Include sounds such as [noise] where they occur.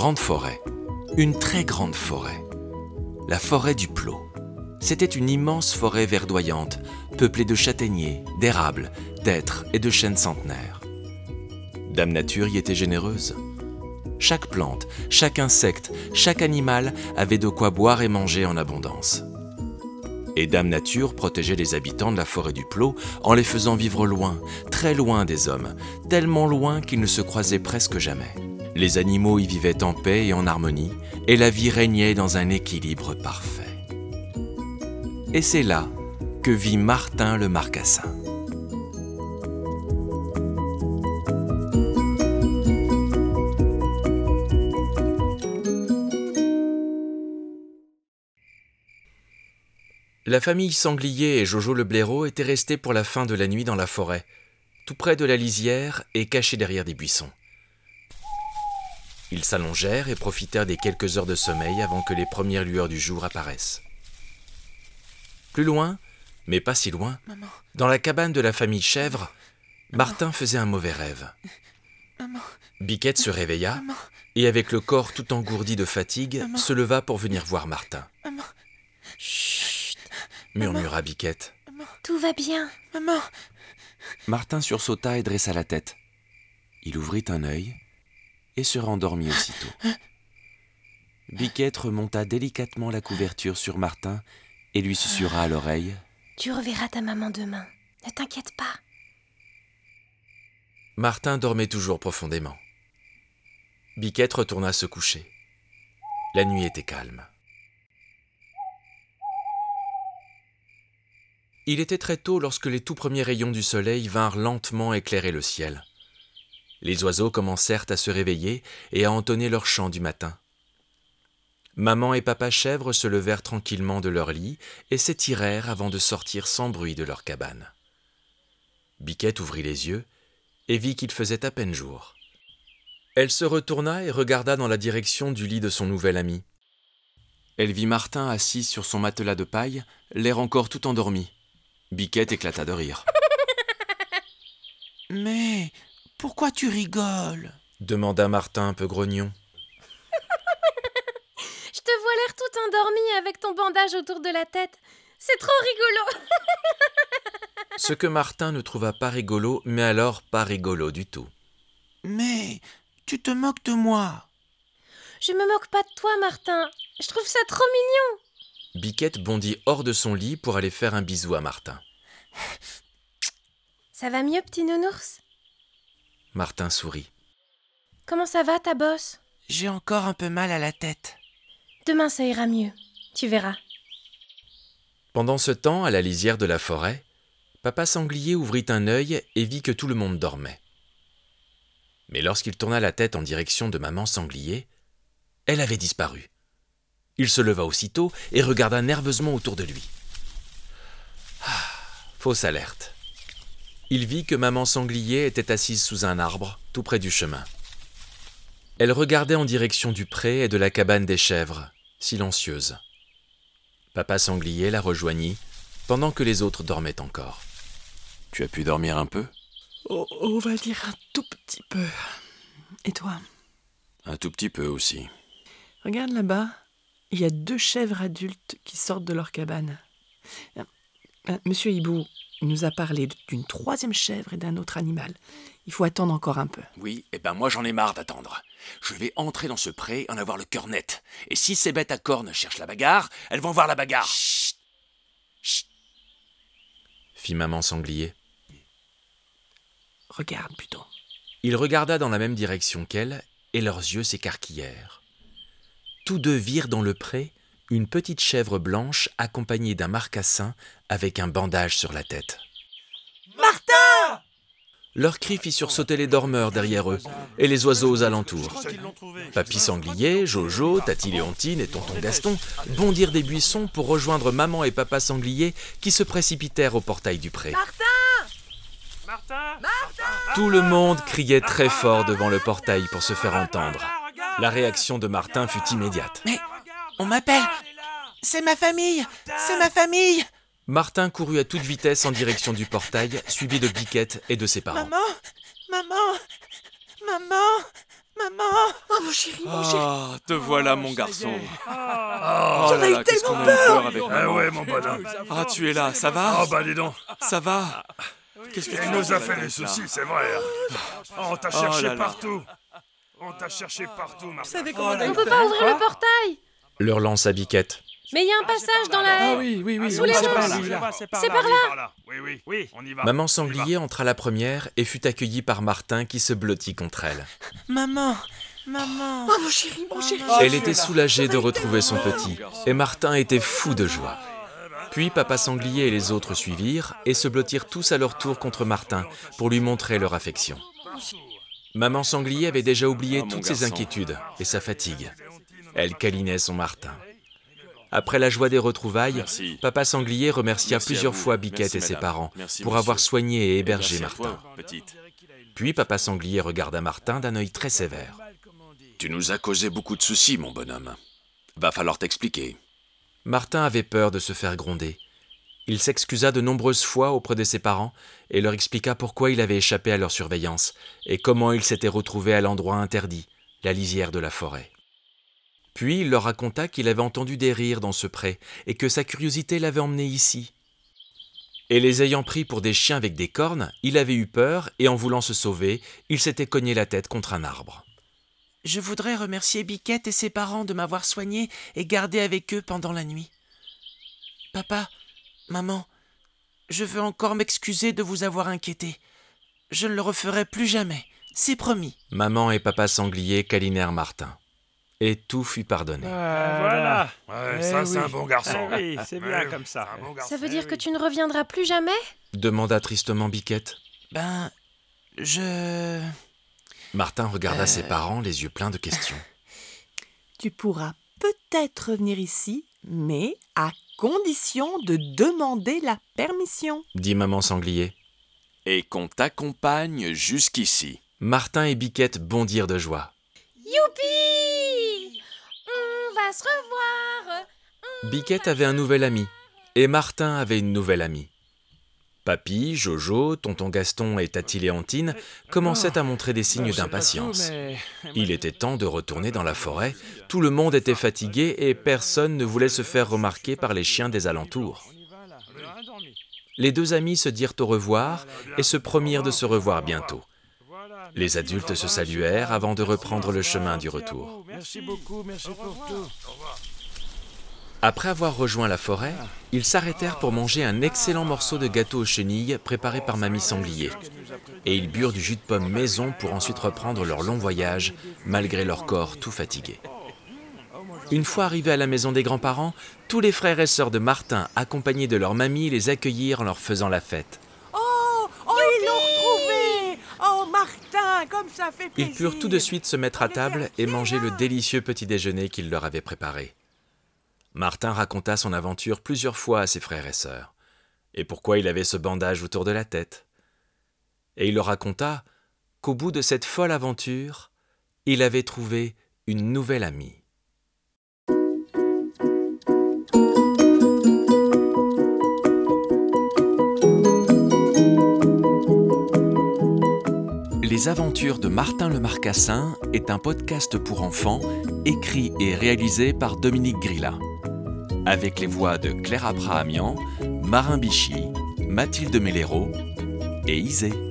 grande forêt, une très grande forêt, la forêt du Plot. C'était une immense forêt verdoyante, peuplée de châtaigniers, d'érables, d'êtres et de chênes centenaires. Dame Nature y était généreuse. Chaque plante, chaque insecte, chaque animal avait de quoi boire et manger en abondance. Et Dame Nature protégeait les habitants de la forêt du Plot en les faisant vivre loin, très loin des hommes, tellement loin qu'ils ne se croisaient presque jamais. Les animaux y vivaient en paix et en harmonie, et la vie régnait dans un équilibre parfait. Et c'est là que vit Martin le Marcassin. La famille Sanglier et Jojo le blaireau étaient restés pour la fin de la nuit dans la forêt, tout près de la lisière et cachés derrière des buissons. Ils s'allongèrent et profitèrent des quelques heures de sommeil avant que les premières lueurs du jour apparaissent. Plus loin, mais pas si loin, dans la cabane de la famille Chèvre, Martin faisait un mauvais rêve. Biquette se réveilla et, avec le corps tout engourdi de fatigue, se leva pour venir voir Martin. Chut murmura Biquette. Tout va bien. Maman Martin sursauta et dressa la tête. Il ouvrit un œil et se rendormit aussitôt. Biquette remonta délicatement la couverture sur Martin et lui susurra à l'oreille Tu reverras ta maman demain. Ne t'inquiète pas. Martin dormait toujours profondément. Biquette retourna se coucher. La nuit était calme. Il était très tôt lorsque les tout premiers rayons du soleil vinrent lentement éclairer le ciel. Les oiseaux commencèrent à se réveiller et à entonner leur chant du matin. Maman et papa chèvre se levèrent tranquillement de leur lit et s'étirèrent avant de sortir sans bruit de leur cabane. Biquette ouvrit les yeux et vit qu'il faisait à peine jour. Elle se retourna et regarda dans la direction du lit de son nouvel ami. Elle vit Martin assis sur son matelas de paille, l'air encore tout endormi. Biquette éclata de rire. [laughs] Mais pourquoi tu rigoles demanda Martin un peu grognon. [laughs] Je te vois l'air tout endormi avec ton bandage autour de la tête. C'est trop rigolo. [laughs] Ce que Martin ne trouva pas rigolo, mais alors pas rigolo du tout. Mais tu te moques de moi. Je me moque pas de toi, Martin. Je trouve ça trop mignon. Biquette bondit hors de son lit pour aller faire un bisou à Martin. Ça va mieux, petit nounours? Martin sourit. Comment ça va, ta bosse? J'ai encore un peu mal à la tête. Demain, ça ira mieux. Tu verras. Pendant ce temps, à la lisière de la forêt, Papa Sanglier ouvrit un œil et vit que tout le monde dormait. Mais lorsqu'il tourna la tête en direction de Maman Sanglier, elle avait disparu. Il se leva aussitôt et regarda nerveusement autour de lui. Ah, fausse alerte. Il vit que Maman Sanglier était assise sous un arbre, tout près du chemin. Elle regardait en direction du pré et de la cabane des chèvres, silencieuse. Papa Sanglier la rejoignit, pendant que les autres dormaient encore. Tu as pu dormir un peu? Oh, On va dire un tout petit peu. Et toi? Un tout petit peu aussi. Regarde là-bas, il y a deux chèvres adultes qui sortent de leur cabane. Euh, monsieur Hibou nous a parlé d'une troisième chèvre et d'un autre animal. Il faut attendre encore un peu. Oui, et ben moi j'en ai marre d'attendre. Je vais entrer dans ce pré et en avoir le cœur net. Et si ces bêtes à cornes cherchent la bagarre, elles vont voir la bagarre. Chut Chut fit maman sanglier. Regarde plutôt. Il regarda dans la même direction qu'elle, et leurs yeux s'écarquillèrent. Tous deux virent dans le pré une petite chèvre blanche accompagnée d'un marcassin avec un bandage sur la tête. Martin Leur cri fit sursauter les dormeurs derrière eux et les oiseaux aux alentours. Papy Sanglier, Jojo, Tati Léontine et Tonton Gaston bondirent des buissons pour rejoindre Maman et Papa Sanglier qui se précipitèrent au portail du pré. Martin Martin Tout le monde criait très fort devant le portail pour se faire entendre. La réaction de Martin fut immédiate. Mais on m'appelle. C'est ma famille. C'est ma famille. Martin courut à toute vitesse en direction du portail, suivi de Biquette et de ses parents. Maman. Maman. Maman. Maman. Oh mon chéri, mon chéri. Ah, te voilà, mon garçon. Ah, Oh J'en là ai qu'est-ce tellement qu'on a eu peur avec Ah ouais, mon bonhomme. Ah, tu es là, ça va Ah bah dis donc. Ça va Qu'est-ce que tu Il as nous dans a la fait là soucis, c'est vrai. Oh, on t'a Oh cherché là là. partout. On t'a cherché partout, Martin. Comment on eu peut pas ouvrir le portail Leur lance à Biquette. Mais il y a un passage dans la haie oui, oui, oui, Sous les c'est par là, oui. Oui, oui, oui, on y va. Maman Sanglier entra la première et fut accueillie par Martin qui se blottit contre elle. [laughs] Maman Maman Oh mon chéri, mon chéri Elle était soulagée de retrouver son petit, et Martin était fou de joie. Puis Papa Sanglier et les autres suivirent et se blottirent tous à leur tour contre Martin pour lui montrer leur affection. Maman Sanglier avait déjà oublié toutes ses inquiétudes et sa fatigue. Elle câlinait son Martin. Après la joie des retrouvailles, Papa Sanglier remercia plusieurs fois Biquette et ses parents pour avoir soigné et hébergé Martin. Puis Papa Sanglier regarda Martin d'un œil très sévère. Tu nous as causé beaucoup de soucis, mon bonhomme. Va falloir t'expliquer. Martin avait peur de se faire gronder. Il s'excusa de nombreuses fois auprès de ses parents et leur expliqua pourquoi il avait échappé à leur surveillance et comment il s'était retrouvé à l'endroit interdit, la lisière de la forêt. Puis il leur raconta qu'il avait entendu des rires dans ce pré et que sa curiosité l'avait emmené ici. Et les ayant pris pour des chiens avec des cornes, il avait eu peur et en voulant se sauver, il s'était cogné la tête contre un arbre. Je voudrais remercier Biquette et ses parents de m'avoir soigné et gardé avec eux pendant la nuit. Papa, maman, je veux encore m'excuser de vous avoir inquiété. Je ne le referai plus jamais, c'est promis. Maman et papa sanglier câlinèrent Martin. Et tout fut pardonné. Voilà. Ouais, Eh ça, c'est oui. un bon garçon. Ah oui, c'est bien comme ça. c'est un bon garçon. Ça veut dire Eh que oui. tu ne reviendras plus jamais? Demanda tristement Biquette. Ben, je... Martin regarda ses parents, les yeux pleins de questions. [laughs] Tu pourras peut-être revenir ici, mais à condition de demander la permission. dit maman sanglier. Et qu'on t'accompagne jusqu'ici. Martin et Biquette bondirent de joie. Youpi On va se revoir Biquette avait un nouvel ami, et Martin avait une nouvelle amie. Papy, Jojo, tonton Gaston et Tati Léontine commençaient à montrer des signes d'impatience. Il était temps de retourner dans la forêt, tout le monde était fatigué et personne ne voulait se faire remarquer par les chiens des alentours. Les deux amis se dirent au revoir et se promirent de se revoir bientôt. Les adultes se saluèrent avant de reprendre le chemin du retour. Merci beaucoup, merci pour tout. Après avoir rejoint la forêt, ils s'arrêtèrent pour manger un excellent morceau de gâteau aux chenilles préparé par Mamie Sanglier. Et ils burent du jus de pomme maison pour ensuite reprendre leur long voyage, malgré leur corps tout fatigué. Une fois arrivés à la maison des grands-parents, tous les frères et sœurs de Martin, accompagnés de leur mamie, les accueillirent en leur faisant la fête. Oh, oh ils l'ont retrouvé Oh, Martin, comme ça fait plaisir Ils purent tout de suite se mettre à table et manger le délicieux petit déjeuner qu'il leur avait préparé. Martin raconta son aventure plusieurs fois à ses frères et sœurs, et pourquoi il avait ce bandage autour de la tête. Et il leur raconta qu'au bout de cette folle aventure, il avait trouvé une nouvelle amie. Les aventures de Martin le Marcassin est un podcast pour enfants écrit et réalisé par Dominique Grilla. Avec les voix de Claire Abrahamian, Marin Bichy, Mathilde Mellero et Isée.